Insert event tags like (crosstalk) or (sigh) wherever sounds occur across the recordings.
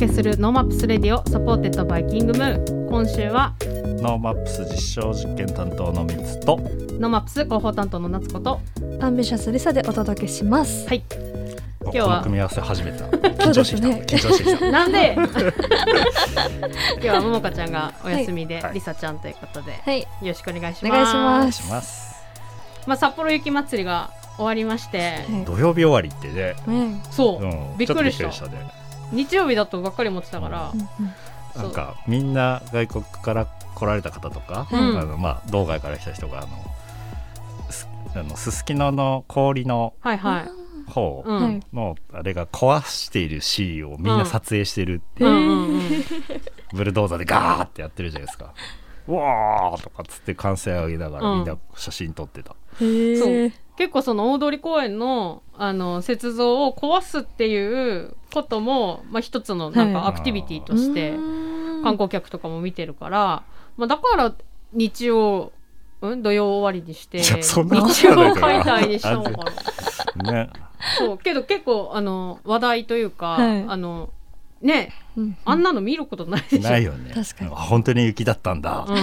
届けする NoMaps Radio supported by キングムー。ン今週はノーマップス実証実験担当のみつとノーマップス広報担当の夏子とアンビシャスリサでお届けします。はい。今日は組み合わせ初めて緊張してきた、ね緊張してきた。(laughs) なんで？(laughs) 今日はももかちゃんがお休みで、はい。りさちゃんということで、はい、よろしくお願いします。お願いします。します。まあ、札幌雪まつりが終わりまして、は土曜日終わりってね、い。ね。そう、うん、びっくりした。ちょっとびっくりね日曜日だとばっかり思ってたから、なんかみんな外国から来られた方とか、うん。あのまあ道外から来た人があのすあのすすきのの氷の方のあれが壊しているシーンをみんな撮影してるって、ブルドーザーでガーってやってるじゃないですか。うわーとかっつって歓声を上げながらうんみん。な写真撮ってた。へそう。え。結構その大通公園のあの雪像を壊すっていうことも、まあ、一つのなんかはい。アクティビティとしてうん。観光客とかも見てるから、まあ、だから日曜、うん、土曜終わりにして日曜解体にしたのかなね。そう。けど結構あの話題というか、はい。あのねうん。あんなの見ることないでしょ。ないよね。確かに。あ本当に雪だったんだ。うん、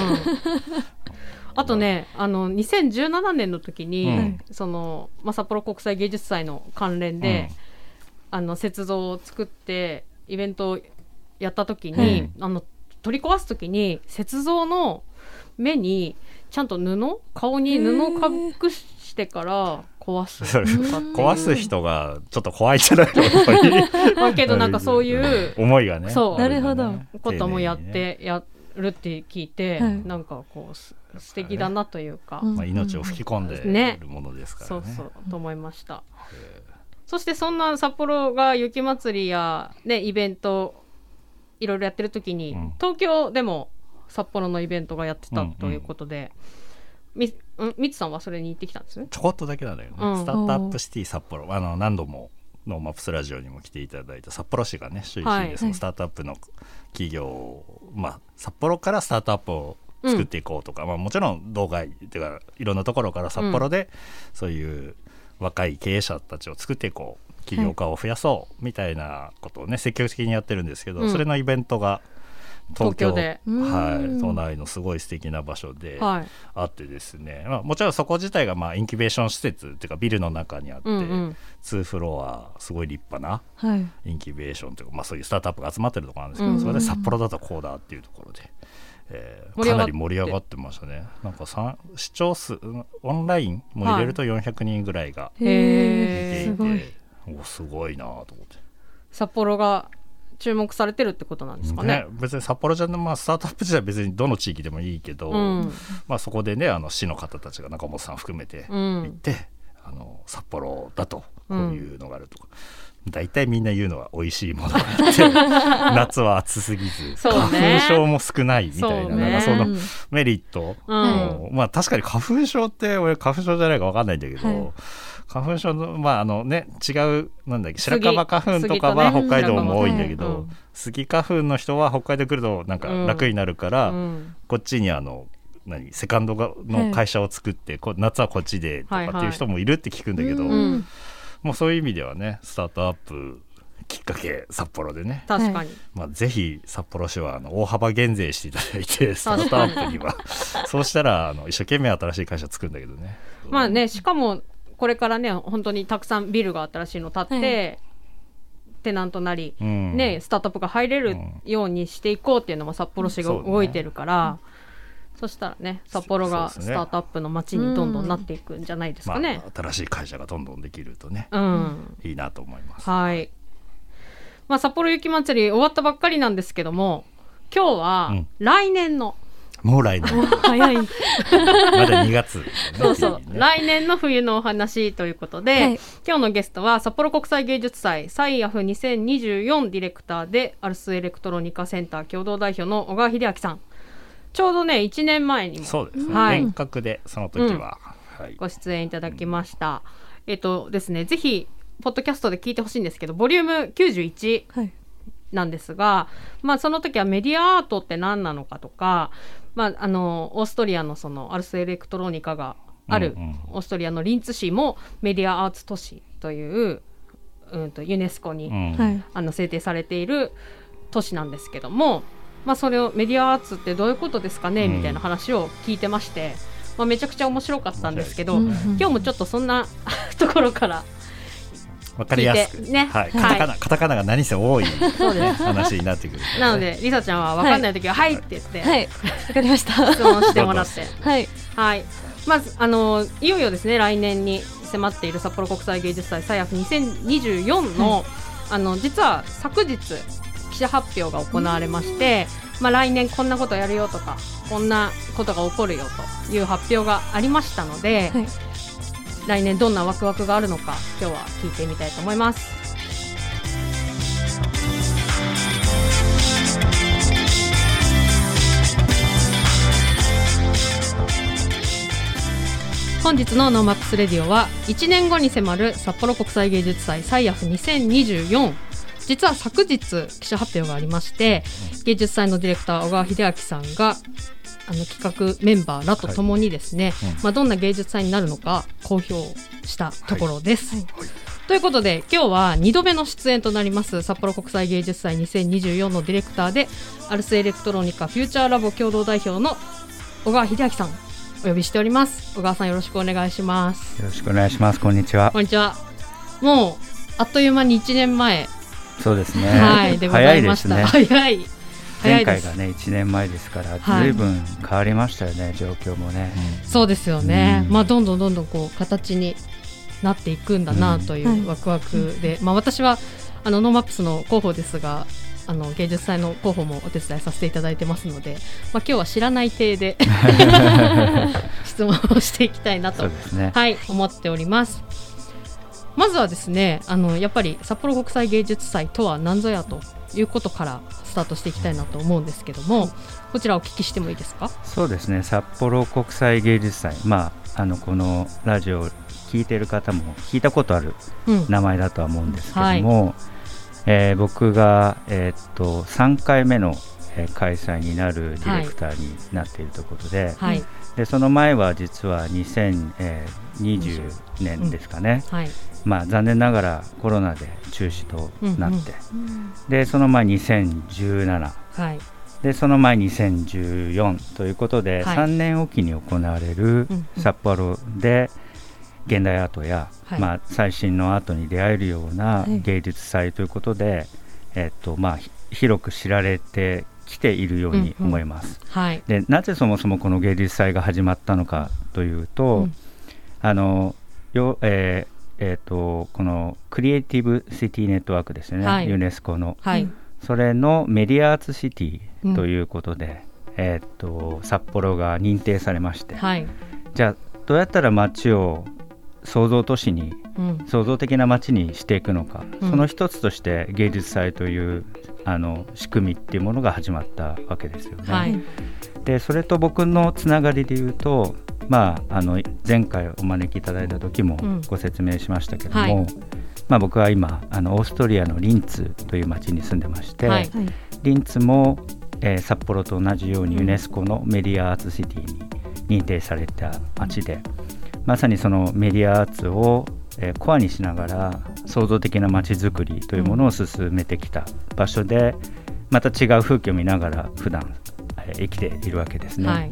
あとねあの2017年の時に、うん。その、まあ、札幌国際芸術祭の関連で、あの雪像を作ってイベントをやった時に、あの取り壊す時に雪像の目にちゃんと布顔に布を隠してから壊す。壊す人がちょっと怖いんじゃない？の (laughs) やっぱり。まあけどなんかそういう思いがね。そう。なるほど。こともやっ。てやるって聞いて、はい。なんかこうす素敵だなというか、うん。まあ命を吹き込んでね。いるものですからね。そうそうと思いました、そしてそんな札幌が雪まつりやねイベントいろいろやってる時に、うん。東京でも札幌のイベントがやってたうんうんということで、みうんみつさんはそれに行ってきたんですね？ちょこっとだけなんだよね、うん。スタートアップシティ札幌。あの何度もノーマップスラジオにも来ていただいた札幌市がね首位はいでそのスタートアップの企業を、まあ、札幌からスタートアップを作っていこうとか、まあ、もちろん道外っていうかいろんなところから札幌でそういう若い経営者たちを作っていこう起業家を増やそうみたいなことをね積極的にやってるんですけど、うん。それのイベントが東京で。はい、うん。都内のすごい素敵な場所で、はい。あってですね、まあ、もちろんそこ自体がまあインキュベーション施設っていうかビルの中にあって、うんうん。2フロアすごい立派なはい。インキュベーションというか、まあ、そういうスタートアップが集まってるところなんですけど、うんそれで札幌だとこうだっていうところで、えーかなり盛り上がってましたね。なんかさ視聴数うんオンラインも入れると400人ぐらいがへ見ーていて、すごい。おすごいなと思って。札幌が注目されてるってことなんですかね。ね、別に札幌じゃまあ、スタートアップ自体は別にどの地域でもいいけど、うん。まあ、そこでねあの市の方たちが中本さん含めてう行っんて、あの札幌だとこういうのがあるとか、大体みんな言うのは美味しいものがあって (laughs) 夏は暑すぎず、花粉症も少ないみたいなね。なんかそのうん。メリット、うん。もまあ確かに花粉症って俺花粉症じゃないか分かんないんだけど、はい。花粉症のまああのね違うなんだっけ杉。白樺花粉とかは北海道も多いんだけど、白樺ねスギ花粉の人は北海道来るとなんかうん。楽になるから、うん。こっちにあの何セカンドがの会社を作って、こう夏はこっちでとかっていう人もいるって聞くんだけど、うんもうそういう意味ではねスタートアップきっかけ札幌でね、確かに、まあ、ぜひ札幌市はあの大幅減税していただいてスタートアップには。(laughs) そうしたらあの一生懸命新しい会社作るんだけどね。まあねしかもこれからね本当にたくさんビルが新しいの建って、テナントなり、うん。ねスタートアップが入れるようにしていこうっていうのも札幌市が動いてるから、そしたらね札幌がスタートアップの街にどんどんなっていくんじゃないですまかね。あ、新しい会社がどんどんできるとね、うん、いいなと思います。はい。まあ札幌雪まつり終わったばっかりなんですけども、今日はうん。来年の、もう来年。(laughs) 早い。(laughs) まだ2月、ね、そうそう、来年の冬のお話ということで、はい。今日のゲストは札幌国際芸術祭サイアフ2024ディレクターでアルスエレクトロニカセンター共同代表の小川秀明さんちょうどね1年前にもそうですね、はい。遠隔でその時は、はい、ご出演いただきました、えっとですねぜひポッドキャストで聞いてほしいんですけどボリューム91はい。なんですが、まあ、その時はメディアアートって何なのかとか、まあ、あのオーストリアのそのアルスエレクトロニカがあるうんうん。オーストリアのリンツ市もメディアアーツ都市という、うん、とユネスコに、うん。はい。あの制定されている年なんですけども、まあ、それをメディアアーツってどういうことですかね、うん。みたいな話を聞いてまして、まあ、めちゃくちゃ面白かったんですけど、うん。うん。今日もちょっとそんな (laughs) ところからわかりやすく。ねはい、はい。カタカナカタカナが何せ多い、話になってくる、なのでりさちゃんは分かんない時は「はい」って言って、はい。わかりました。質問してもらって。はい。はい、まずあのいよいよですね来年に迫っている札幌国際芸術祭サイアフ2024の、あの実は昨日記者発表が行われまして、まあ、来年こんなことやるよとかこんなことが起こるよという発表がありましたので、はい来年どんなワクワクがあるのか今日は聞いてみたいと思います。本日の NoMaps Radio は1年後に迫る札幌国際芸術祭 SIAF2024実は昨日記者発表がありまして芸術祭のディレクター小川秀明さんがあの企画メンバーらとともにですね、はいうん。まあ、どんな芸術祭になるのか公表したところです。ということで今日は2度目の出演となります札幌国際芸術祭2024のディレクターでアルスエレクトロニカフューチャーラボ共同代表の小川秀明さんお呼びしております。小川さんよろしくお願いします。よろしくお願いします。こんにちは。こんにちは。もうあっという間に1年前、そうですね。はいでござ早いでいましたすね。早い早前回がね1年前ですから、はいずいぶん変わりましたよね、状況もね。そうですよね、うんまあどんどんどんどんこう形になっていくんだなというんうワクワクで、まあ私はあの NoMaps の広報ですがあの芸術祭の広報もお手伝いさせていただいてますので、まあ今日は知らない体で (laughs) 質問をしていきたいなとね。はい思っております。まずはですねあのやっぱり札幌国際芸術祭とは何ぞやということからスタートしていきたいなと思うんですけどもこちらお聞きしてもいいですか？そうですね。札幌国際芸術祭、まああのこのラジオを聞いている方も聞いたことあるうん。名前だとは思うんですけども、えー僕がえーっと3回目の、えー開催になるディレクターになっているということで、はい。でその前は実は2020年ですかね、はいまあ、残念ながらコロナで中止となって、うんでその前2017はい。でその前2014ということで、はい。3年おきに行われるうんうん。札幌で現代アートや、はい。まあ、最新のアートに出会えるようなはい。芸術祭ということで、えっとまあ、ひ広く知られてきているように思います。はい。でなぜそもそもこの芸術祭が始まったのかというと、うん。あのよ、えーえーとこのクリエイティブ・シティ・ネットワークですね、はい。ユネスコの。はい。それのメディアアーツシティということで、えーと札幌が認定されまして、はい。じゃあどうやったら街を創造都市にうん。創造的な街にしていくのか、うん。その一つとして芸術祭というあの仕組みっていうものが始まったわけですよね。はい。でそれと僕のつながりで言うと、まあ、あの前回お招きいただいた時もうん。ご説明しましたけども、はい。まあ、僕は今あのオーストリアのリンツという町に住んでまして、はい。はいリンツも、えー札幌と同じようにユネスコのメディアアーツシティに認定された町でまさにそのメディアアーツを、えーコアにしながら創造的な街づくりというものを進めてきた場所で、また違う風景を見ながら普段、えー生きているわけですね。はい。はい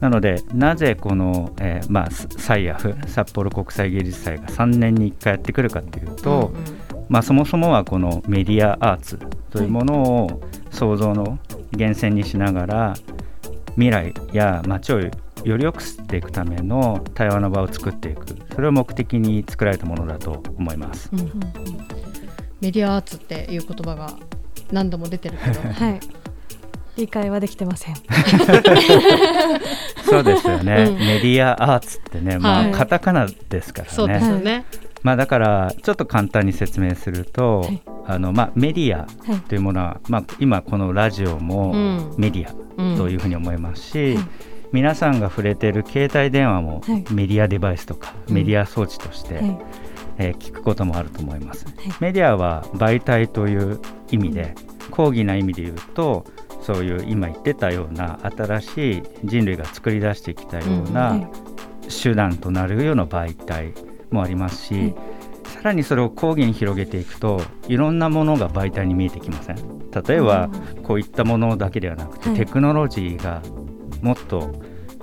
なのでなぜこの、えーまあ、ササイアフ札幌国際芸術祭が3年に1回やってくるかというと、うんまあ、そもそもはこのメディアアーツというものを創造の源泉にしながら未来や街をより良くしていくための対話の場を作っていく。それを目的に作られたものだと思います。うんうん。メディアアーツっていう言葉が何度も出てるけど。(laughs) はい理解はできてません。そうですよね、うん。メディアアーツってね、まあはい。カタカナですからね。そうですよね。まあ、だからちょっと簡単に説明すると、はい。あのまあ、メディアはい。というものは、まあ、今このラジオもうん。メディうん。アというふうに思いますし、はい。皆さんが触れている携帯電話もはい。メディアデバイスとか、うん。メディア装置として、はい。えー聞くこともあると思います、い。メディアは媒体という意味で、講義な意味で言うとそういう今言ってたような新しい人類が作り出してきたようはない手段となるような媒体もありますし、はいさらにそれを講義に広げていくといろんなものが媒体に見えてきません？例えばこういったものだけではなくて、はい。テクノロジーがもっと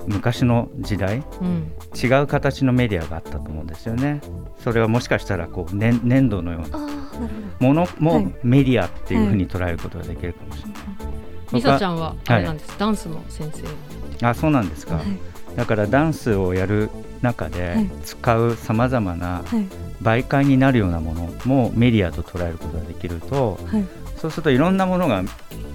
昔の時代うん。違う形のメディアがあったと思うんですよね。それはもしかしたらこう、ね、粘土のようなものはもい。メディアっていうふうに捉えることができるかもしれない、みさちゃんんはあれなんです、ダンスの先生。あそうなんですか、はい。だからダンスをやる中はでい。使うさまざまなはい。媒介になるようなものもメディアと捉えることができるとはい。そうするといろんなものが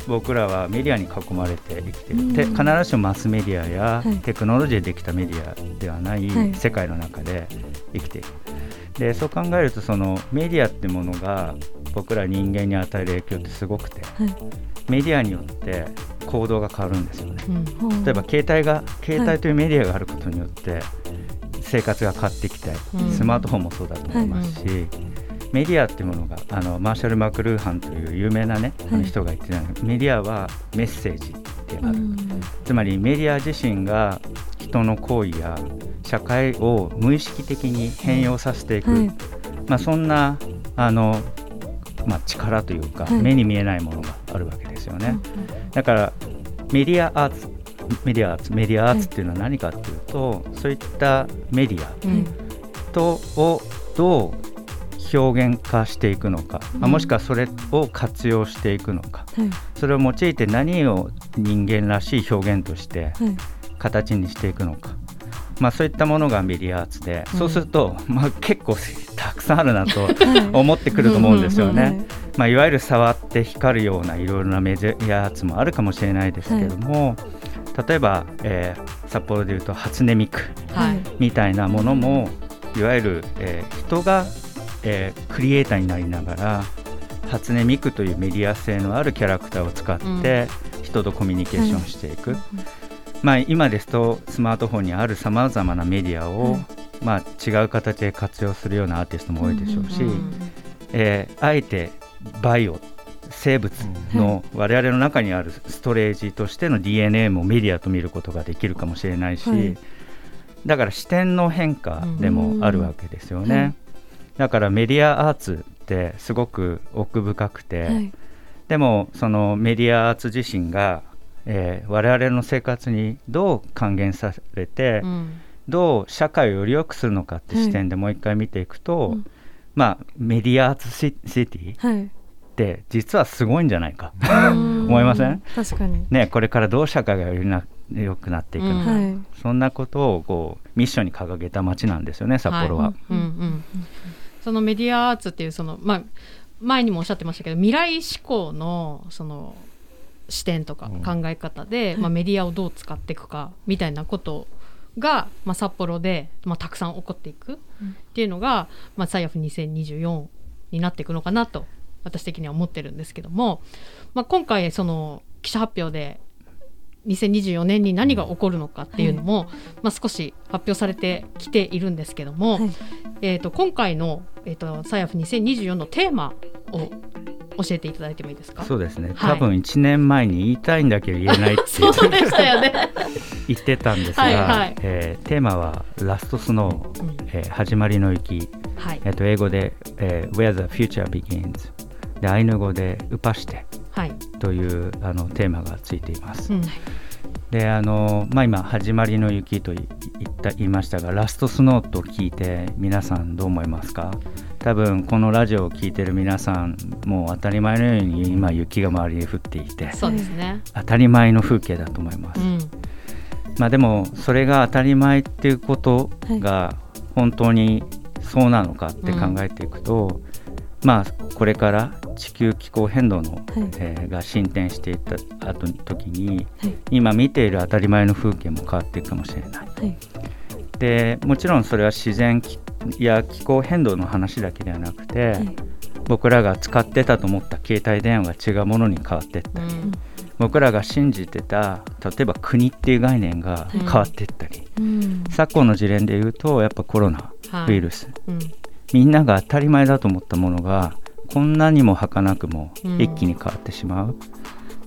僕らはメディアに囲まれて生きてる、うん。て必ずしもマスメディアやはい。テクノロジーでできたメディアではないはい世界の中で生きている。でそう考えるとそのメディアってものが僕ら人間に与える影響ってすごくてはいメディアによって行動が変わるんですよね。うん。例えば携帯が携帯というメディアがあることによって生活が変わってきて、うん。スマートフォンもそうだと思いますし、メディアっていうものがあのマーシャル・マクルーハンという有名な、ねはい。人が言ってたメディアはメッセージである、うん。つまりメディア自身が人の行為や社会を無意識的に変容させていく、はい。まあ、そんなあの、まあ、力というか、はい。目に見えないものがあるわけですよね。だからメディアアーツメディアアーツメディアアーツっていうのは何かっていうと、そういったメディアうん。とをどう表現化していくのか、まあうん。もしくはそれを活用していくのか。はい。それを用いて何を人間らしい表現としてはい。形にしていくのか、まあ、そういったものがメディアアーツで、うんそうすると、まあ、結構たくさんあるなとはい。思ってくると思うんですよね。はいまあ、いわゆる触って光るようないろいろなメディアアーツもあるかもしれないですけども、例えば、えー札幌でいうと初音ミクはい。みたいなものもいわゆる、えー人が、えークリエイターになりながら初音ミクというメディア性のあるキャラクターを使って人とコミュニケーションしていく、まあ、今ですとスマートフォンにあるさまざまなメディアを、はい。まあ、違う形で活用するようなアーティストも多いでしょうし、うん。えーあえてバイオ生物の我々の中にあるストレージとしての DNA もメディアと見ることができるかもしれないし、はい。だから視点の変化でもあるわけですよね。だからメディアアーツってすごく奥深くて、はい。でもそのメディアアーツ自身が、えー我々の生活にどう還元されて、うん。どう社会をより良くするのかって視点でもう一回見ていくと、うんまあメディアアーツシシティはい。って実はすごいんじゃないか、うん。(laughs) 思いません？確かに。ね、これからどう社会がよりな良くなっていくのか、うんはい。そんなことをこうミッションに掲げた街なんですよね札幌は。うんうんそのメディアアーツっていうその、まあ、前にもおっしゃってましたけど未来志向のその視点とかうん。考え方で、まあ、メディアをどう使っていくかみたいなことが、まあ、札幌で、まあ、たくさん起こっていくっていうのが、まあ、サイアフ2024になっていくのかなと私的には思ってるんですけども、まあ、今回その記者発表で2024年に何が起こるのかっていうのも、まあ、少し発表されてきているんですけども、はい。えー、と今回の、えー、とサイアフ2024のテーマを教えていただいてもいいですか？そうですね、はい。多分1年前に言いたいんだけど言えないって (laughs) そうでしたよね。(laughs) 言ってたんですが、はいはい。えーテーマは「ラストスノー、うん。えー始まりの雪」はい。えーと英語で、えー Where the Future Begins」でアイヌ語で「ウパして。はい」というあのテーマがついています。うん。であの、まあ、今「始まりの雪」と言った言いましたが「ラストスノー」と聞いて皆さんどう思いますか？多分このラジオを聞いてる皆さんもう当たり前のように今雪が周りに降っていてそうですね。当たり前の風景だと思います。うんまあでもそれが当たり前っていうことが本当にそうなのかって考えていくと、まあこれから地球気候変動の、はいえーが進展していった後に時にはい今見ている当たり前の風景も変わっていくかもしれない。はいでもちろんそれは自然きや気候変動の話だけではなくて、はい僕らが使ってたと思った携帯電話が違うものに変わっていった。り、うん。僕らが信じてた例えば国っていう概念が変わっていったり、うん。昨今の事例で言うとやっぱコロナはいウイルス、うん。みんなが当たり前だと思ったものがこんなにも儚くもうん。一気に変わってしまう、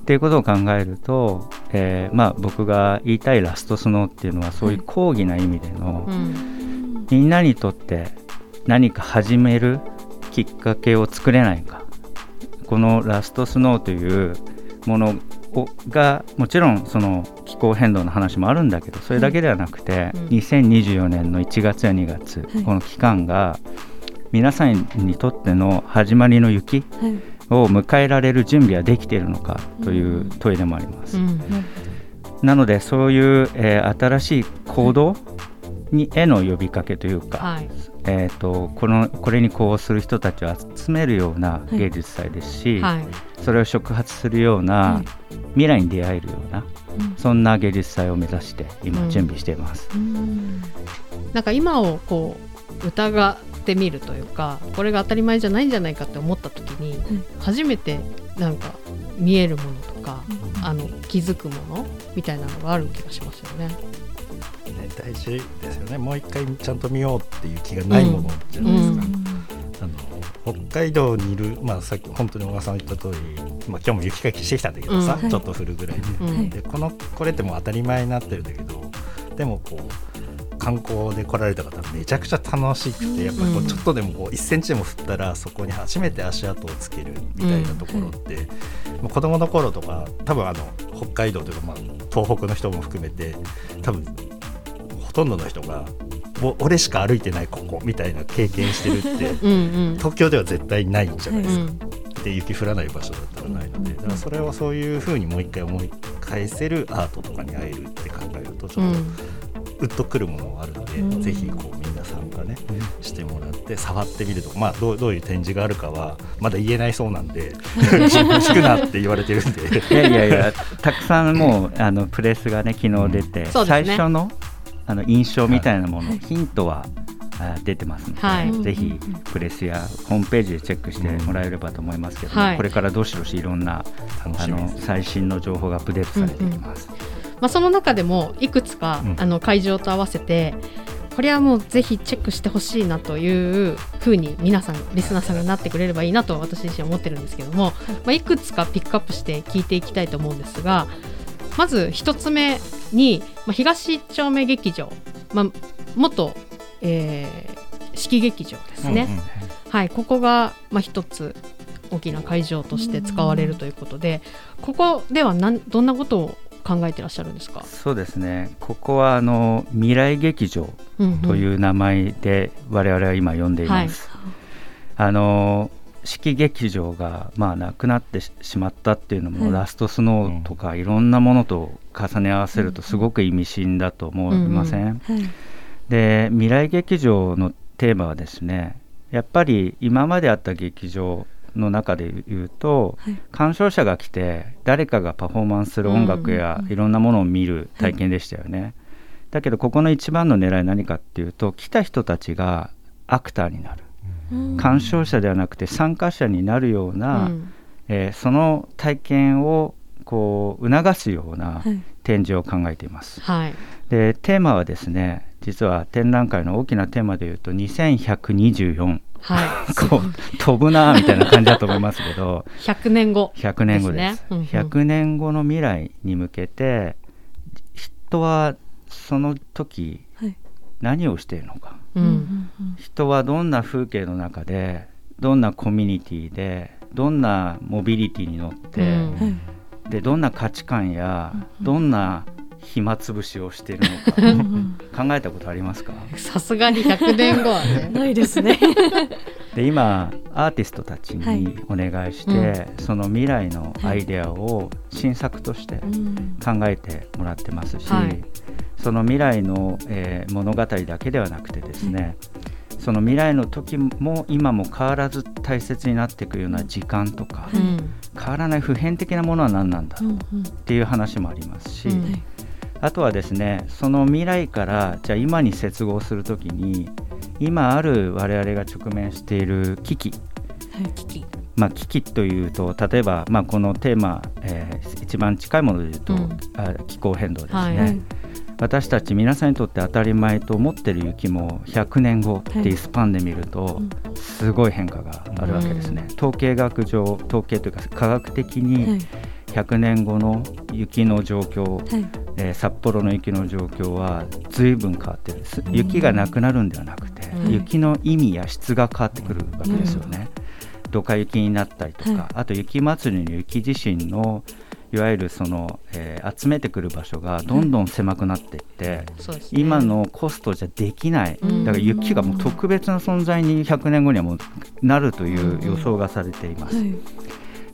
っていうことを考えると、えーまあ、僕が言いたいラストスノーっていうのはそういう抗議な意味での、うん。みんなにとって何か始めるきっかけを作れないか。このラストスノーというものをがもちろんその気候変動の話もあるんだけどそれだけではなくて、うん。2024年の1月や2月、はい。この期間が皆さんにとっての始まりの雪はいを迎えられる準備はできているのかという問いでもあります。うん。なのでそういう、えー新しい行動にへの呼びかけというか、はい。えー、とこのこれにこうする人たちを集めるような芸術祭ですし、はい。それを触発するような、はい未来に出会えるようなうん。そんな芸術祭を目指してうん。今準備しています。うん。なんか今をこう疑ってみるというかこれが当たり前じゃないんじゃないかって思った時に、初めてなんか見えるものとか、あの気づくものみたいなのがある気がしますよね。ね大事ですよね。もう一回ちゃんと見ようっていう気がないものじゃないですか、あの北海道にいる、まあ、さっき本当に小川さん言った通り、まあ、今日も雪かきしてきたんだけどさ、うん。ちょっと降るぐらいで,、うん。でこのこれってもう当たり前になってるんだけどでもこう観光で来られた方めちゃくちゃ楽しくてやっぱりこうちょっとでもこう1センチでも降ったらそこに初めて足跡をつけるみたいなところって、もう子供の頃とか多分あの北海道というか、まあ、東北の人も含めて多分ほとんどの人がお俺しか歩いてないここみたいな経験してるってうんうん。東京では絶対ないじゃないですか、うんで雪降らない場所だったらないのでだからそれをそういうふうにもう一回思い返せるアートとかに会えるって考えるとちょっとうっとくるものがあるので、うん。ぜひこう皆さんがねしてもらって触ってみるとか、まあ、どうどういう展示があるかはまだ言えないそうなんで聞くなって言われてるんで。(laughs) いやいやいやたくさんもうあのプレスがね昨日出て、ね。最初のあの印象みたいなもの、はい。ヒントはあ出てますので、はい。ぜひプレスやホームページでチェックしてもらえればと思いますけども、はい。これからどしどしいろんなあの最新の情報がアップデートされていきます。まあ、その中でもいくつか、うん。あの会場と合わせてこれはもうぜひチェックしてほしいなというふうに皆さんリスナーさんがなってくれればいいなと私自身は思ってるんですけども、まあ、いくつかピックアップして聞いていきたいと思うんですがまず一つ目に、まあ、東一丁目劇場、まあ、元、えー式劇場ですね、うんうん。はい、ここが、まあ、一つ大きな会場として使われるということで、ここではなんどんなことを考えてらっしゃるんですか、そうですね。ここはあの未来劇場というう名前で我々は今呼んでいます。あの式劇場がまあなくなってししまったっていうのも、はい。ラストスノーとかいろんなものと重ね合わせるとすごく意味深だと思いません、うん。はい。で未来劇場のテーマはですねやっぱり今まであった劇場の中で言うと、はい。鑑賞者が来て誰かがパフォーマンスする音楽やいろんなものを見る体験でしたよね、だけどここの一番の狙いは何かっていうと来た人たちがアクターになる。うん。鑑賞者ではなくて参加者になるような、うん。えーその体験をこう促すようなはい。展示を考えています。はい。でテーマはですね実は展覧会の大きなテーマでいうと2124はい、(laughs) こう飛ぶなみたいな感じだと思いますけど。(laughs) 100年後。100年後です。ですね。うんうん。100年後の未来に向けて人はその時はい。何をしているのか。人はどんな風景の中でどんなコミュニティでどんなモビリティに乗って、うん。はい。でどんな価値観やうん。どんな暇つぶしをしているうんうのん。か考えたことありますか？さすがに100年後はね。(laughs) ないですね。で今アーティストたちにお願いして、その未来のアイデアを新作としてうん。考えてもらってますし、はい。その未来の、えー物語だけではなくてですね、その未来の時も今も変わらず大切になっていくような時間とか、はい。うん変わらない普遍的なものは何なんだうんうん。っていう話もありますし、うん。はいあとはですねその未来からじゃあ今に接合するときに今ある我々が直面している危機。はい危機。まあ、危機というと例えば、まあ、このテーマ、えー一番近いもので言うと、うん。あ気候変動ですね、はい。はい私たち皆さんにとって当たり前と思ってる雪も100年後っていうスパンで見ると、うん。すごい変化があるわけですね、統計学上統計というか科学的はにい100年後の雪の状況、はい。えー札幌の雪の状況は随分変わってるす。雪がなくなるんではなくて、うん。雪の意味や質が変わってくるわけですよね。ドカ雪になったりとか、はい。あと雪祭りの雪自身のいわゆるその、えー集めてくる場所がどんどん狭くなっていって、そうですね。今のコストじゃできない、うん。だから雪がもう特別な存在に100年後にはもうなるという予想がされています。はい。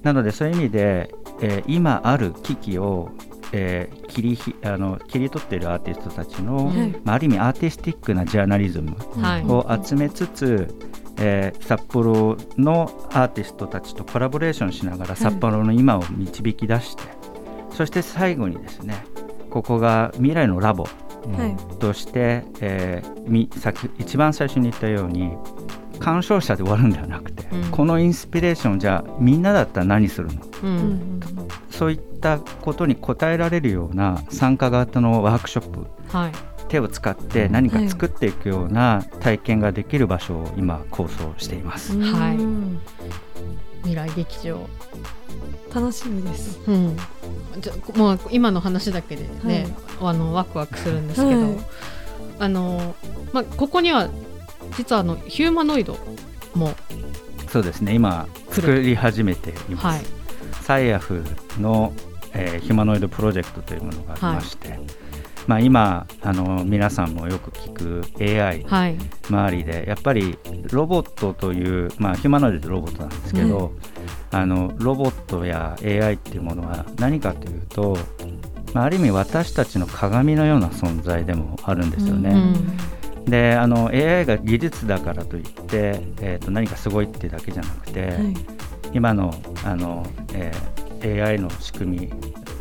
なのでそういう意味で、えー今ある危機を、えー切りひあの切り取っているアーティストたちの、はい。まあ、ある意味アーティスティックなジャーナリズムはい。を集めつつ、えー札幌のアーティストたちとコラボレーションしながら札幌の今を導き出して、そして最後にですねここが未来のラボはい。として、えーみさっき一番最初に言ったように鑑賞者で終わるんではなくて、うん。このインスピレーションをじゃあみんなだったら何するの？ううん。んそういったことに応えられるような参加型のワークショップ。はい。手を使って何か作っていくような体験ができる場所を今構想しています。はい。うん。未来劇場。楽しみです。うん、じゃもう今の話だけでね、あのワクワクするんですけど、はい。あのまあここには実はあのヒューマノイドもそうですね。今作り始めています。はい。サイアフの、えーヒューマノイドプロジェクトというものがありまして、まあ、今あの皆さんもよく聞く AI はい。周りでやっぱりロボットという、まあ、ヒューマノイドロボットなんですけど、あのロボットや AI っていうものは何かというと、まあ、ある意味私たちの鏡のような存在でもあるんですよね。うんであの AI が技術だからといって、えー、と何かすごいってだけじゃなくて、はい。今のあの、えー AI の仕組み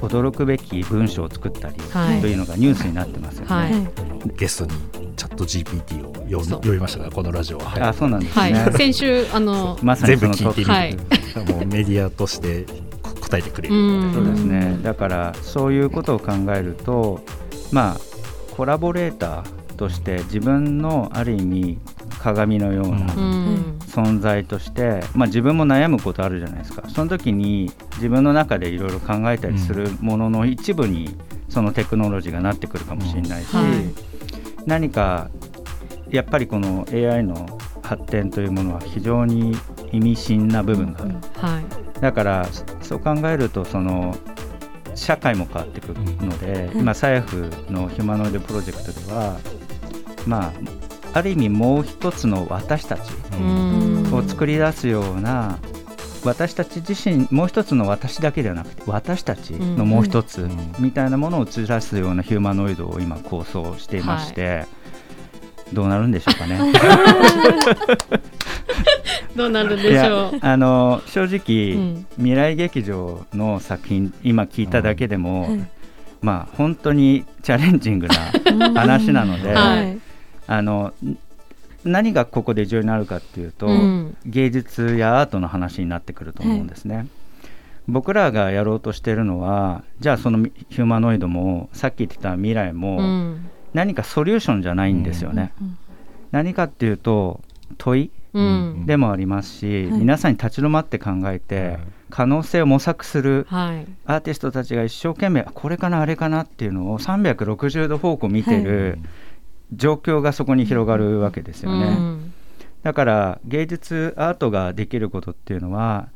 驚くべき文章を作ったりはい。というのがニュースになってますよね。はい。ゲストにチャット GPT を呼んそう。呼びましたからこのラジオは、あそうなんですね。はい、先週あの、まさに全部聞いてる、はい。もうメディアとしてこ答えてくれる、うん。そうですね、だからそういうことを考えるとまあコラボレーターとして自分のある意味鏡のようなうん。存在として、まあ、自分も悩むことあるじゃないですか。その時に自分の中でいろいろ考えたりするものの一部にそのテクノロジーがなってくるかもしれないし、何かやっぱりこの AI の発展というものは非常に意味深な部分がある。はい。だからそそう考えるとその社会も変わってくるので、うん。今サヤフのヒューマノイドプロジェクトではまあある意味もう一つの私たちうん。を作り出すような、私たち自身もう一つの私だけではなくて私たちのもう一つうん。みたいなものを映し出すようなヒューマノイドを今構想していまして、どうなるんでしょうかね。(laughs) どうなるんいでしょやうあの正直、うん。未来劇場の作品今聞いただけでも、はい。まあ本当にチャレンジングな話なので、はいあのん何がここで重要になるかっていうと、うん。芸術やアートの話になってくると思うんですね。僕らがやろうとしてるのはじゃあそのヒューマノイドもさっき言ってた未来も、うん。何かソリューションじゃないんですよね。うん何かっていうと問いうん。でもありますし、はい。皆さんに立ち止まって考えて、可能性を模索するはい。アーティストたちが一生懸命これかなあれかなっていうのを360度方向見てる状況がそこに広がるわけですよね。うん。だから芸術アートができることっていうのは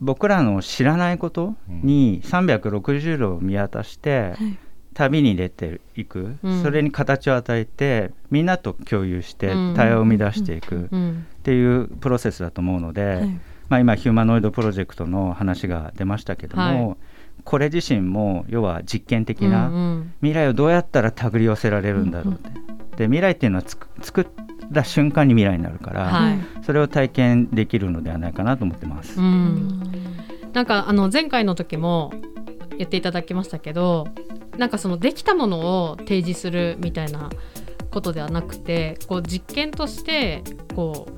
僕らの知らないことに360度を見渡してはい。旅に出ていく、うん。それに形を与えてみんなと共有してうん。対話を生み出していく。うん。っていうプロセスだと思うので、はい。まあ、今ヒューマノイドプロジェクトの話が出ましたけども、はいこれ自身も要は実験的な、未来をどうやったら手繰り寄せられるんだろうって、で未来っていうのはつく作った瞬間に未来になるから、はい。それを体験できるのではないかなと思ってます。うん。なんかあの前回の時も言っていただきましたけどなんかそのできたものを提示するみたいなことではなくてこう実験としてこう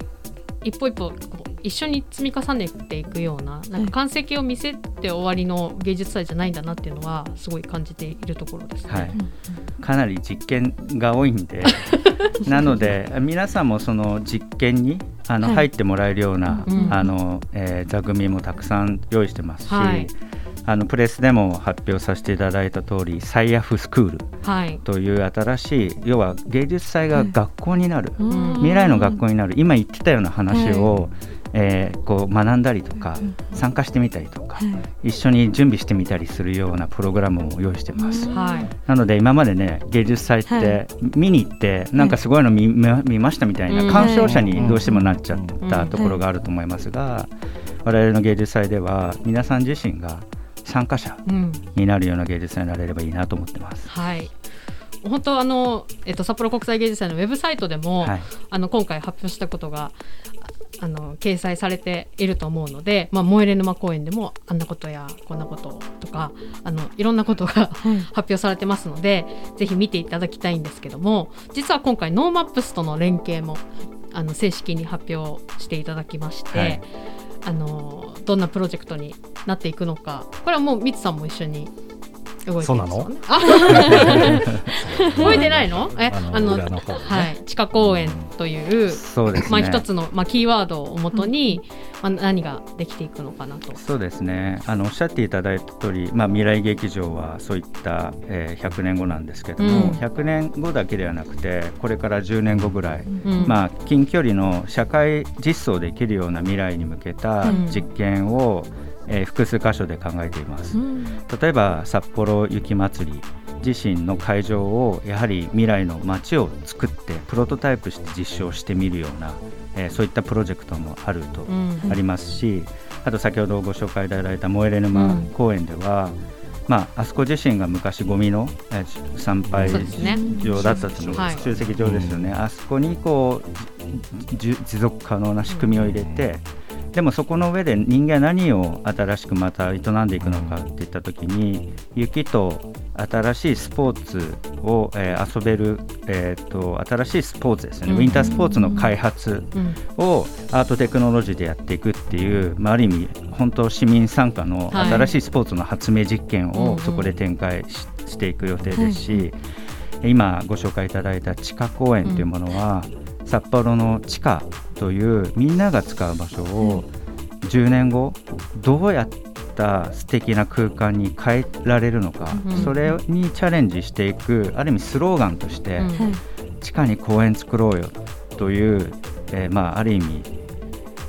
一歩一歩一緒に積み重ねていくようななんか完成形を見せて終わりの芸術祭じゃないんだなっていうのはすごい感じているところですね。はい、かなり実験が多いんで。(laughs) なので皆さんもその実験にあの、はい。入ってもらえるような、うんあのえー座組もたくさん用意してますし、はい。あのプレスでも発表させていただいた通りサイアフスクールはい。という新しい要は芸術祭が学校になる、ん。未来の学校になる。今言ってたような話を、えーこう学んだりとか、うん参加してみたりとか、はい。一緒に準備してみたりするようなプログラムを用意してます。はい。なので今までね芸術祭っはて見に行ってなんかすごいの見,見、見ましたみたいなうん。鑑賞者にどうしてもなっちゃっうんたところがあると思いますが我々の芸術祭では皆さん自身が参加者うん。になるような芸術祭になれればいいなと思ってます。はい。本当あの、えっと、札幌国際芸術祭のウェブサイトでも、はい。あの今回発表したことがああの掲載されていると思うので、まあ、モエレ沼公園でもあんなことやこんなこととかあのいろんなことがはい。発表されてますのでぜひ見ていただきたいんですけども実は今回 NoMaps との連携もあの正式に発表していただきまして、はい。あのどんなプロジェクトになっていくのかこれはもうミツさんも一緒に動いてるんですよね。あ (laughs) 動いてないの？えあのね。はい、地下公園という、そうですね。まあ、一つの、まあ、キーワードをもとに、まあ、何ができていくのかなと。そうですね。あのおっしゃっていただいた通り、まあ、未来劇場はそういった、えー100年後なんですけども、うん。100年後だけではなくてこれから10年後ぐらい、うん。まあ、近距離の社会実装できるような未来に向けたうん。実験を、えー複数箇所で考えています。うん。例えば札幌雪まつり自身の会場をやはり未来の街を作ってプロトタイプして実証してみるような、えーそういったプロジェクトもあるとうんありますし、あと先ほどご紹介いただいた燃えれ沼公園では、まあ、あそこ自身が昔ゴミの、えー参拝そうですね。場だったと思うはい。集積場ですよね、あそこにこうじ持続可能な仕組みを入れて、でもそこの上で人間は何を新しくまた営んでいくのかっていった時に雪と新しいスポーツを、えー遊べる、えー、と新しいスポーツですよね、うん。ウィンタースポーツの開発うん。をアートテクノロジーでやっていくっていう、まあ、ある意味本当市民参加のはい。新しいスポーツの発明実験うんうんをそこで展開ししていく予定ですし、今ご紹介いただいた地下公園というものは、札幌の地下というみんなが使う場所を10年後どうやった素敵な空間に変えられるのか、うんそれにチャレンジしていくある意味スローガンとして、うん。はい地下に公園作ろうよという、えーまあ、ある意味、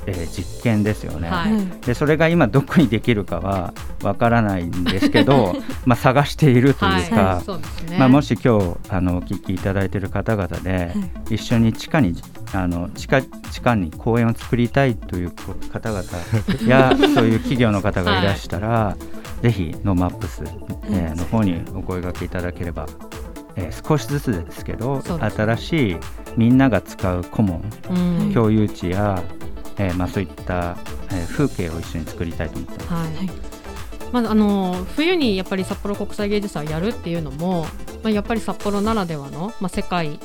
えー実験ですよね。はい。はいでそれが今どこにできるかはわからないんですけど (laughs) まあ探しているというか、はい、そうですね。まあ、もし今日あのお聞きいただいている方々で、一緒に地下にあの地下地下に公園を作りたいという方々 (laughs) やそういう企業の方がいらしたら、ぜひ NoMaps、えーの方にお声掛けいただければ、えー少しずつですけど新しいみんなが使うコモンうん。共有地や、えーまあ、そういった、えー風景を一緒に作りたいと思って。ます。はい。まずあの冬にやっぱり札幌国際芸術祭をやるっていうのも、まあ、やっぱり札幌ならではの、まあ、世界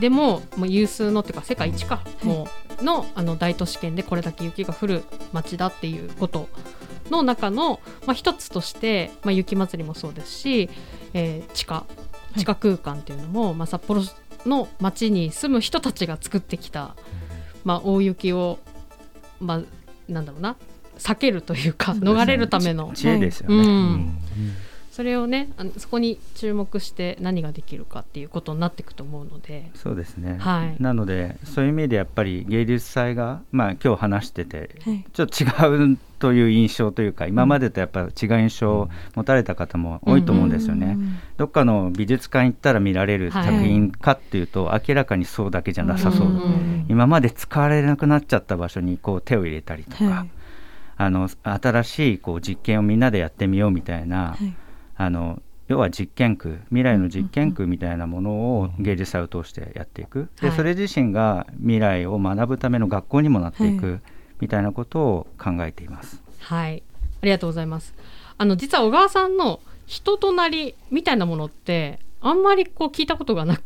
でももう有数のっていうか世界一か、もうのあの大都市圏でこれだけ雪が降る街だっていうことの中の、まあ、一つとして、まあ、雪まつりもそうですし、えー地下地下空間っていうのも、まあ、札幌の街に住む人たちが作ってきた、まあ、大雪を、まあ、なんだろうな。避けるというか逃れるための。知恵ですようね。ん、それをねあのそこに注目して何ができるかっていうことになっていくと思うので、そうですね、はい。なのでそういう意味でやっぱり芸術祭が、まあ、今日話しててはい。ちょっと違うという印象というか今までとやっぱ違う印象を持たれた方も多いと思うんですよね。どっかの美術館行ったら見られるはい。作品かっていうと、明らかにそうだけじゃなさそう、うんうん。今まで使われなくなっちゃった場所にこう手を入れたりとか、はい。あの新しいこう実験をみんなでやってみようみたいな、はいあの要は実験区未来の実験区みたいなものを芸術祭を通してやっていく、ではい。それ自身が未来を学ぶための学校にもなっていはくみたいなことを考えています。はい。ありがとうございます。あの実は小川さんの人となりみたいなものってあんまりこう聞いたことがな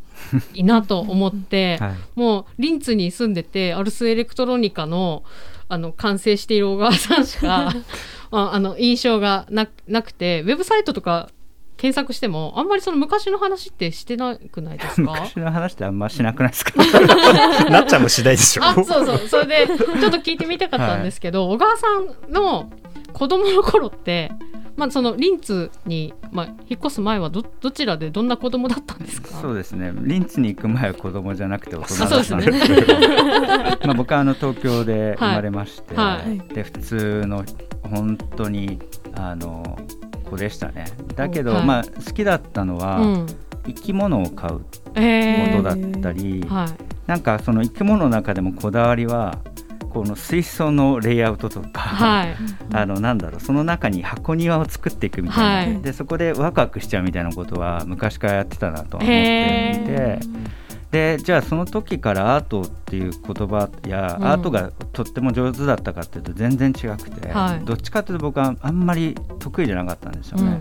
いなと思って、(laughs) はい。もうリンツに住んでてアルスエレクトロニカのあの完成している小川さんしか (laughs) ああの印象がななくてウェブサイトとか検索してもあんまりその昔の話ってしてなくないですか？昔の話ってあんましなくないですか、(laughs) なっちゃんも次第でしょ。あそうそう。それでちょっと聞いてみたかったんですけど、小川さんの子供の頃ってまあそのリンツに、まあ、引っ越す前はどどちらでどんな子供だったんですか？そうですね。リンツに行く前は子供じゃなくて大人あだったんですけど。(laughs) まあ僕はあの東京で生まれまして、はい。はい。で普通の本当にあの子でしたね。だけど、はい。まあ好きだったのは、うん。生き物を飼うえことだったり、ー。はい。なんかその生き物の中でもこだわりはこの水槽のレイアウトとか、はい。(laughs) あのなんだろうその中に箱庭を作っていくみたいな、はいでそこでワクワクしちゃうみたいなことは昔からやってたなとは思っていへてでじゃあその時からアートっていう言葉や、うん。アートがとっても上手だったかっていうと全然違くて、はい。どっちかというと僕はあんまり得意じゃなかったんですよね。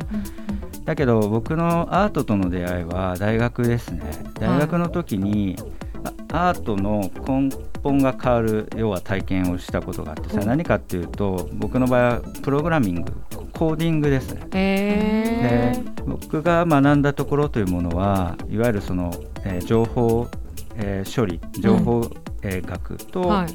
だけど僕のアートとの出会いは大学ですね。大学の時に、あアートの根本が変わる要は体験をしたことがあってそれは何かっていうと僕の場合はプログラミングコーディングです。ねえで僕が学んだところというものはいわゆるその、えー情報、えー処理情報、えー学と、はい。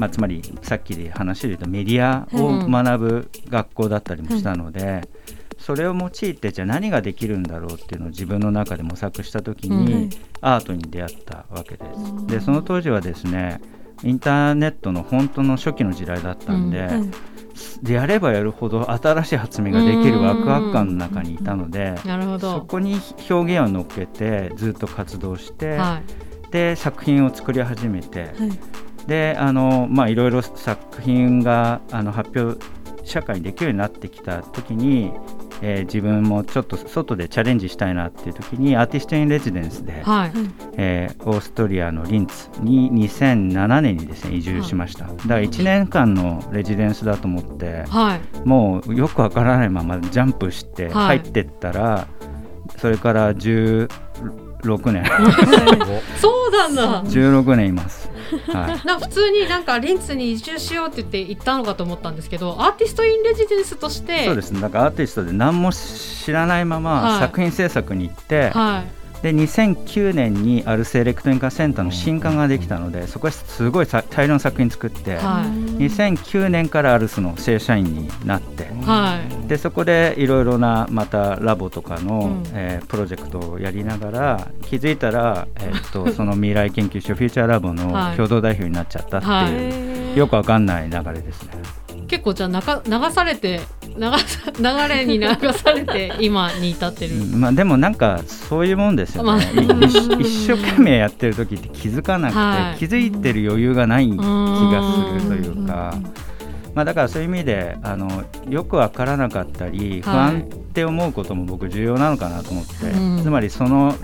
まあ、つまりさっきで話で言うとメディアを学ぶ学校だったりもしたので、それを用いてじゃあ何ができるんだろうっていうのを自分の中で模索した時に、うんアートに出会ったわけです。でその当時はですねインターネットの本当の初期の時代だったんで、はいでやればやるほど新しい発明ができるワクワク感の中にいたので、なるほど。そこに表現を乗っけてずっと活動して、はい。で作品を作り始めて、はい。であのまあいろいろ作品があの発表社会にできるようになってきた時に、えー自分もちょっと外でチャレンジしたいなっていう時にアーティスト・イン・レジデンスで、はい。えーオーストリアのリンツに2007年にですね移住しました、だから1年間のレジデンスだと思ってはい。もうよくわからないままジャンプしてはい。入ってったら、それから16年。(laughs) そうなんだ。16年います、はい、なんか普通になんかリンツに移住しようって言って行ったのかと思ったんですけどアーティスト・イン・レジデンスとしてそうです。ねだからアーティストで何も知らないまはい。ま作品制作に行って、はいで2009年にアルスエレクトニカセンターの新館ができたのでそこですごいさ大量の作品作って、はい。2009年からアルスの正社員になって、はい。でそこでいろいろなまたラボとかの、うん。えープロジェクトをやりながら気づいたら、えーっと (laughs) その未来研究所フューチャーラボのはい。共同代表になっちゃったっていう、はい。よくわかんない流れですね。結構じゃあ流されて流さ流れに流されて今に至ってる、うんまあ、でもなんかそういうもんですよね、まあい一 (laughs) 一生懸命やってる時って気づかなくて、はい。気づいてる余裕がない気がするといううん。か、まあ、だからそういう意味であのよく分からなかったり不はい。安って思うことも僕重要なのかなと思って、うん。つまりその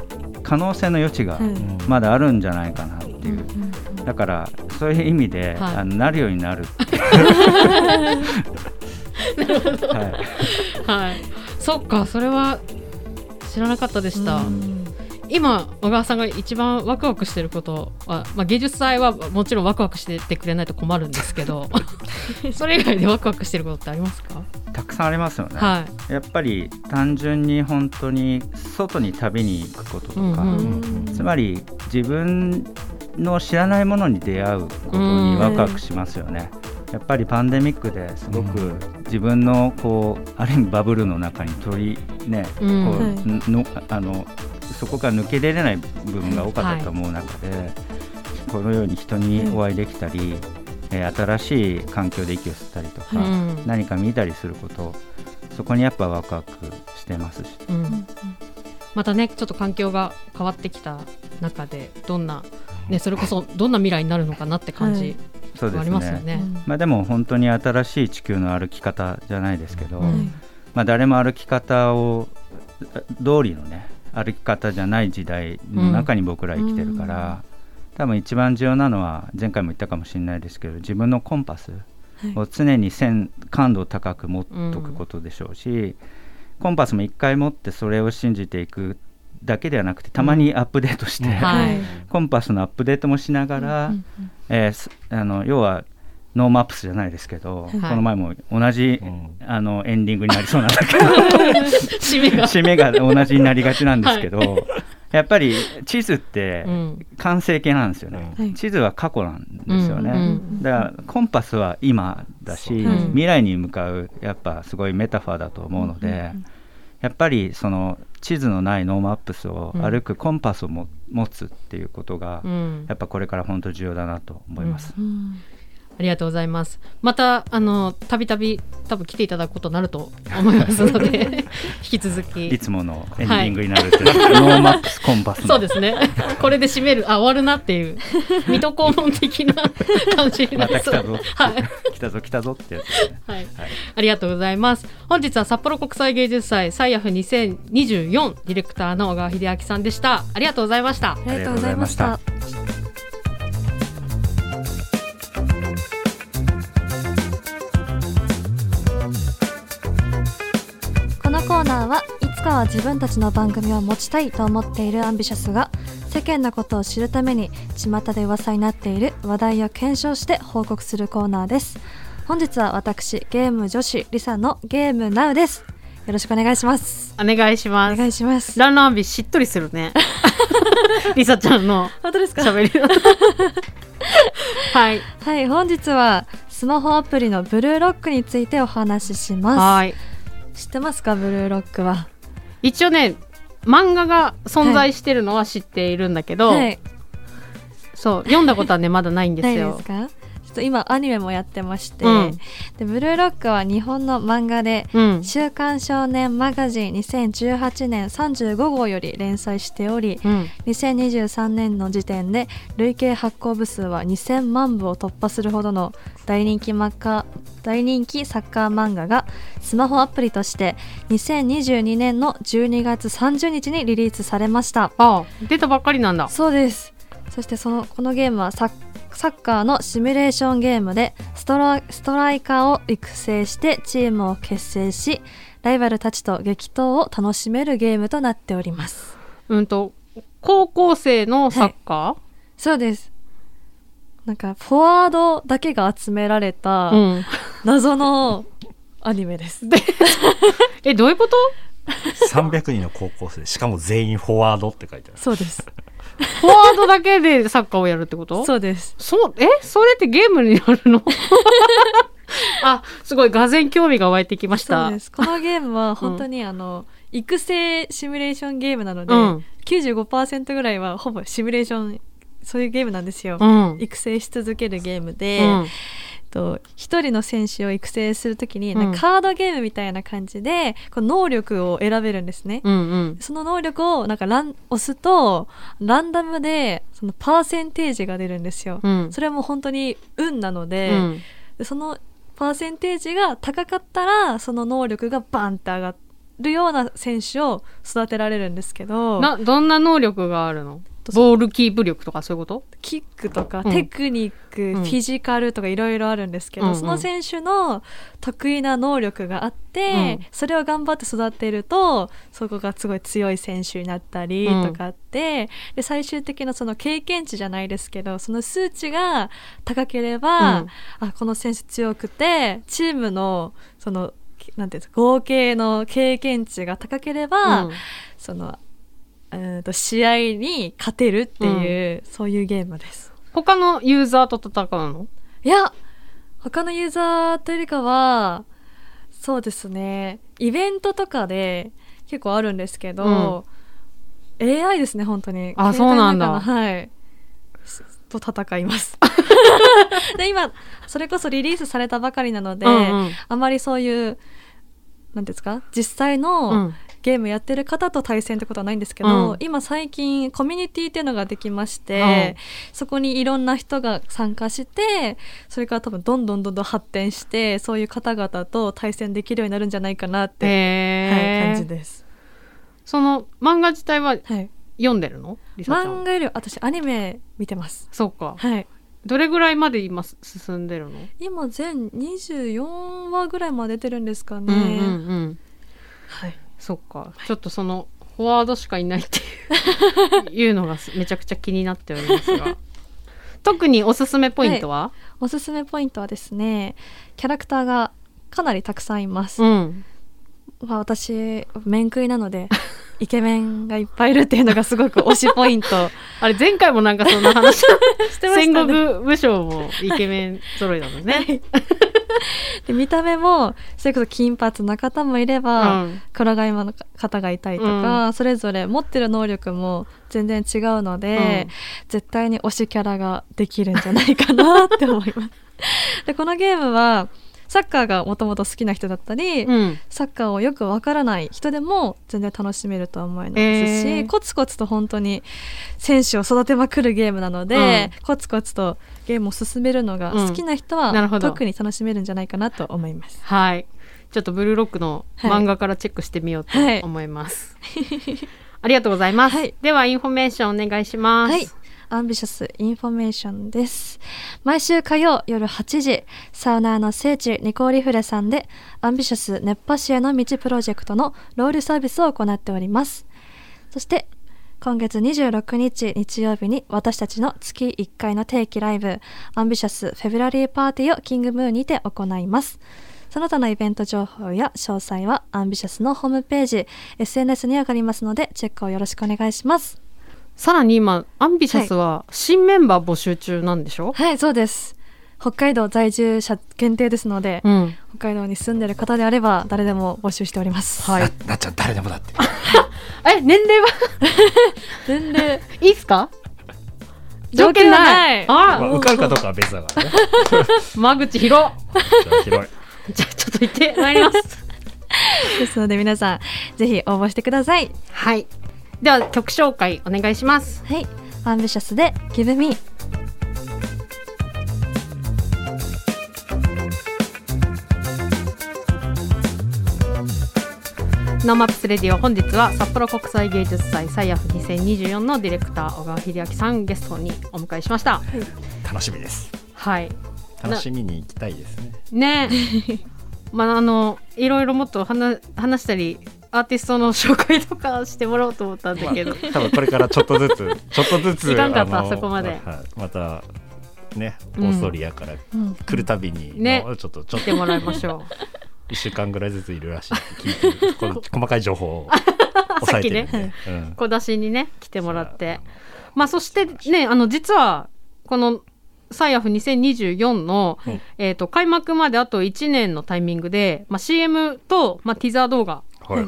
可能性の余地がはい。まだあるんじゃないかなっていう、だからそういう意味で、はい。あのなるようになるはい (laughs) はい。そっかそれは知らなかったでした、今小川さんが一番ワクワクしてることは、まあ、芸術祭はもちろんワクワクしててくれないと困るんですけど (laughs) それ以外でワクワクしてることってありますか？たくさんありますよね。はい。やっぱり単純に本当に外に旅に行くこととか、うんうん。つまり自分の知らないものに出会うことにワクワクしますよね。やっぱりパンデミックですごく自分のこうある意味バブルの中に取りね、うん。こうはい。のあのそこから抜け出れない部分が多かったと思う中で、このように人にお会いできたり、えー新しい環境で息を吸ったりとか、うん何か見たりすることそこにやっぱワクワクしてますし、うんまたねちょっと環境が変わってきた中でどんな、ね、それこそどんな未来になるのかなって感じはあそうですね。りますよね。まあ、でも本当に新しい地球の歩き方じゃないですけど、うん。まあ、誰も歩き方を通りのね歩き方じゃない時代の中に僕ら生きてるから、多分一番重要なのは前回も言ったかもしれないですけど自分のコンパスを常に線感度高く持っとくことでしょうし、コンパスも一回持ってそれを信じていくだけではなくてたまにアップデートして、うん。はい。(laughs) コンパスのアップデートもしながら、えあの要は NoMaps じゃないですけど、い。この前も同じ、うん。あのエンディングになりそうなんだけど。(laughs) 締めが。締めが同じになりがちなんですけど、やっぱり地図ってうん。完成形なんですよね、はい。地図は過去なんですよね、うんうんだからコンパスは今だし、うん未来に向かうやっぱすごいメタファーだと思うので、やっぱりその地図のない NoMaps を歩くコンパスをも持つっていうことが、うん。やっぱこれから本当重要だなと思います。うんありがとうございます。またあのたびたび多分来ていただくことになると思いますので (laughs) 引き続きいつものエンディングになるっていう、 NoMaps コンパスのそうですね。これで締めるあ終わるなっていう (laughs) 水戸黄門的な感じになりそう。たぞって、はい来たぞ来たぞってやつですね。はい。はいありがとうございます。本日は札幌国際芸術祭 SIAF2024ディレクターの小川秀明さんでした。ありがとうございました。ありがとうございましたコーナーはいつかは自分たちの番組を持ちたいと思っているアンビシャスが世間のことを知るために巷で噂になっている話題を検証して報告するコーナーです本日は私ゲーム女子リサのゲームナウですよろしくお願いしますお願いしおます。願いしますランランビしっとりするね。(laughs) リサちゃんの本当ですか？喋り。(laughs) はい。はい本日はスマホアプリのブルーロックについてお話ししますはい。知ってますかブルーロックは？一応ね漫画が存在してるのは知っているんだけど、はい。そう読んだことはねまだないんですよ (laughs) ちょっと今アニメもやってまして、うん。でブルーロックは日本の漫画でうん。週刊少年マガジン2018年35号より連載しておりうん。2023年の時点で累計発行部数は2000万部を突破するほどの大人気マッカ大人気サッカー漫画がスマホアプリとして2022年の12月30日にリリースされました。あ出たばっかりなんだ。そうです。そしてそのこのゲームはサッサッカーのシミュレーションゲームでストラストライカーを育成してチームを結成しライバルたちと激闘を楽しめるゲームとなっております。うんと高校生のサッカそうです。なんかフォワードだけが集められたー、うん。謎のアニメです、(laughs) えどういうこと？300人の高校生。しかも全員フォワードって書いてある。そうです (laughs) フォワードだけでサッカーをやるってこと？そうです。そうえ？それってゲームになるの？(laughs) あすごいがぜ興味が湧いてきましそうたです。このゲームは本当にあの、育成シミュレーションゲームなので、うん。95%ぐらいはほぼシミュレーションそういうゲームなんですよ、うん。育成し続けるゲームうで、んと一人の選手を育成するときに、うん。なんかカードゲームみたいな感じでこう能力を選べるんですね、うんうん。その能力をなんかラン押すとランダムでそのパーセンテージが出るんですよ、うん。それはもう本当に運なので,、うん。でそのパーセンテージが高かったらその能力がバンって上がるような選手を育てられるんですけど。などんな能力があるの？ボールキープ力とかそういうこと？キックとかうん。テクニック、うん。フィジカルとかいろいろあるんですけど、うんうん。その選手の得意な能力があって、うん。それを頑張って育てるとそこがすごい強い選手になったりうん。とかあって、で最終的なその経験値じゃないですけどその数値が高ければ、うん。あこの選手強くてチームのそのなんていうんですか合計の経験値が高ければ、うん。そのうーんと試合に勝てるっていう、そういうゲームです。他のユーザーと戦うの？いや他のユーザーというよりかはそうですね。イベントとかで結構あるんですけど、AI ですね本当に。あそうなんだ。はい。すと戦います。(laughs) で今それこそリリースされたばかりなので、うんうん。あまりそういうなんていうんですか？実際の、うんゲームやってる方と対戦ってことはないんですけど、うん。今最近コミュニティっていうのができまして、うんそこにいろんな人が参加してそれから多分どんどんどんどん発展してそういう方々と対戦できるようになるんじゃないかなって、はい、感じです。その漫画自体ははい、読んでるの？漫画より私アニメ見てます。そうか。はい、どれぐらいまで今す進んでるの、今全24話ぐらいまで出てるんですかね。うんうんうん。はい、そっか、ちょっとそのフォワードしかいないっていう (laughs) のがめちゃくちゃ気になっておりますが。特におすすめポイントは、おすすめポイントはですねキャラクターがかなりたくさんいます。うんまあ、私面食いなので (laughs) イケメンがいっぱいいるっていうのがすごく推しポイント。(laughs) あれ前回もなんかそんな話 (laughs) してま戦したね。国武将もイケメン揃いだもんね。で見た目もそれこそ金髪な方もいれば、うん。黒髪の方がいたりとか、それぞれ持ってる能力も全然違うので、絶対に推しキャラができるんじゃないかなって思います。でこのゲームはサッカーがもともと好きな人だったり、うんサッカーをよくわからない人でも全然楽しめると思いますし、えーコツコツと本当に選手を育てまくるゲームなので、コツコツとゲームを進めるのが好きな人は、うん特に楽しめるんじゃないかなと思います。はい。ちょっとブルーロックの漫画からチェックしてみようとはい思います。ありがとうございます。はいではインフォメーションお願いします。アンビシャスインフォメーションです。毎週火曜夜8時、サウナーの聖地ニコーリフレさんで、アンビシャス熱波師への道プロジェクトのロウリュサービスを行っております。そして、今月26日日曜日に私たちの月1回の定期ライブ、 AMBITIOUS February Party を KING MOON にて行います。その他のイベント情報や詳細は AMBITIOUS のホームページ、SNS に上がりますので、チェックをよろしくお願いします。さらに今 AMBITIOUS は新メンバー募集中なんでしょ、はい、そうです。北海道在住者限定ですので、うん。北海道に住んでる方であれば誰でも募集しております。はい。ななっちゃん誰でもだって (laughs) え年齢は？(laughs) 全然いいっすか？条件ないあ、まあ受かるかどうかは別だからね (laughs) 間口広。広いじゃあちょっと行ってまいります。ですので皆さんぜひ応募してください。はい。では曲紹介お願いします。はい、アンビシャスで Give Me。No Maps Radio 本日は札幌国際芸術祭 SIAF2024のディレクター小川秀明さんゲストにお迎えしました。楽しみですはい。楽しみに行きたいですねね (laughs) まああのいろいろもっと話話したりアーティストの紹介とかしてもらおうと思ったんだけど、多分これからちょっとずつ (laughs) ちょっとずつ時間かったそこまで。はいまたねオうん。ーストリアからうん来るたびにの、ね。ちょっとちょっと。来てもらいましょう。(laughs) 一週間ぐらいずついるらしいって聞いてこの細かい情報を (laughs) さっうん。小出しにね来てもらって。まあそしてねあの実はこの SIAF2024の、はいえー、と開幕まであと1年のタイミングで、まあ、CM と、まあ、ティザー動画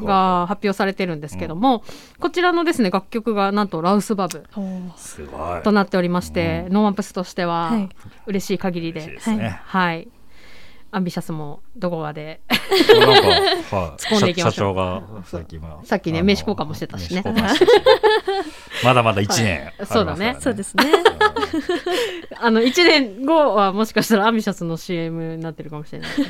が発表されてるんですけども、こちらのですね楽曲がなんと LAUSBUB となっておりまして、 NoMaps としてははい。嬉しい限りで、はい。 AMBITIOUS もどこかで突っ込んでいきましょう。社長がさっき今さっきね名刺交換もしてたしね。まだまだ一年 (laughs) そうだね。そうですね。あの1年後はもしかしたらアンビシャスの CM になってるかもしれないですね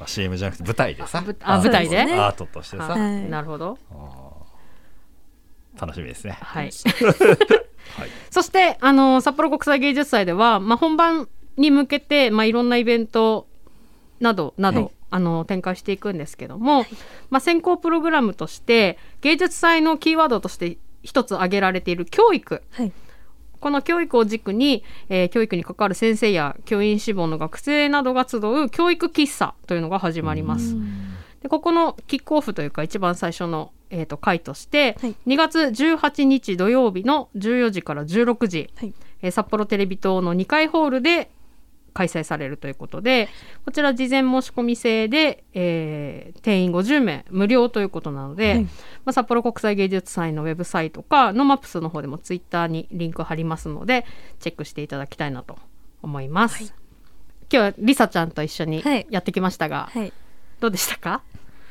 まあ CM じゃなくて舞台でさ。ぶあ舞台で？アートアートとしてさ、はい。はい。なるほど。楽しみですね。はい。(laughs) はい。そしてあの札幌国際芸術祭では、まあ、本番に向けて、まあ、いろんなイベントなどなど、はい。あの展開していくんですけども、まあ、先行プログラムとして芸術祭のキーワードとして一つ挙げられている教育はい。この教育を軸に、えー教育に関わる先生や教員志望の学生などが集う教育喫茶というのが始まります。でここのキックオフというか一番最初の、えー、と回として、はい2月18日土曜日の14時から16時、はい。えー札幌テレビ塔の2階ホールで開催されるということでこちら事前申し込み制で、えー定員50名無料ということなので、はいまあ、札幌国際芸術祭のウェブサイトかノマップスの方でもツイッターにリンク貼りますのでチェックしていただきたいなと思います。今日はりさちゃんと一緒にはいやってきましたが、はい。どうでしたか？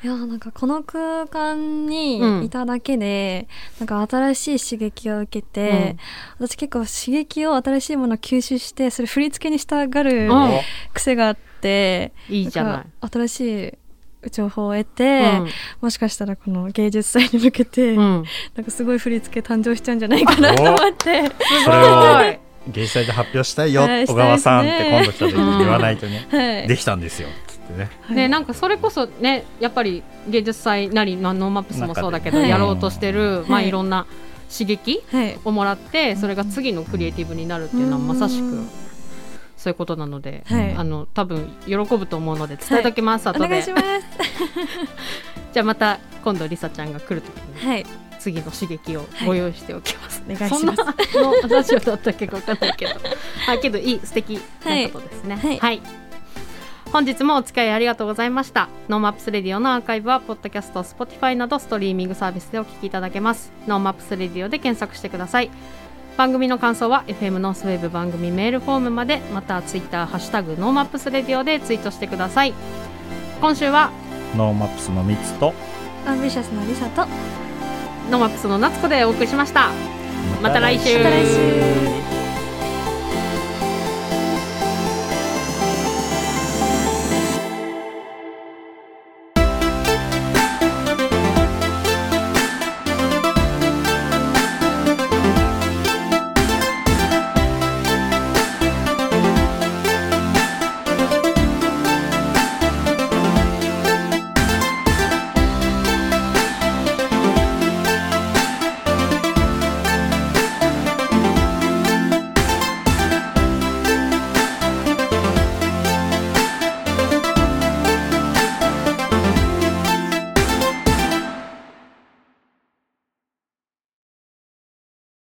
いやなんかこの空間うん。にいただけで、なんか新しい刺激を受けて、私結構刺激を新しいものを吸収してそれ振り付けにしたがるうん。癖があって、いいじゃない。新しい情報を得て、うん。もしかしたらこの芸術祭に向けて、うん、なんかすごい振り付け誕生しちゃうんじゃないかなと思って、それを芸術祭で発表したいよ、はい小川さんって今度来た時に言わないとね、(laughs) はい。できたんですよ。つってね。はい。ね、なんかそれこそねやっぱり芸術祭なりまあ NoMaps もそうだけど、やろうとしてる、まあ、はいいろんな刺激はい。をもらってそれが次のクリエイティブになるっていうのはまさしくうん。そういうことなので、はい。あの多分喜ぶと思うので伝えときます、お後で。願いします。(laughs) じゃあまた今度りさちゃんが来るときにはい。次の刺激をご用意しておきます、お願いします。そんなのラジオだったっけかわかんないけど。あけどいい素敵なことですね。はい。はい本日もお付き合いありがとうございました。 NoMaps Radio のアーカイブはポッドキャスト Spotify などストリーミングサービスでお聞きいただけます。 NoMaps Radio で検索してください。番組の感想は FM ノースウェーブ番組メールフォームまでまたツイッターハッシュタグ NoMaps Radio でツイートしてください。今週は NoMaps の3つと AMBITIOUS のりさと NoMaps の夏子でお送りしました。また来週。また来週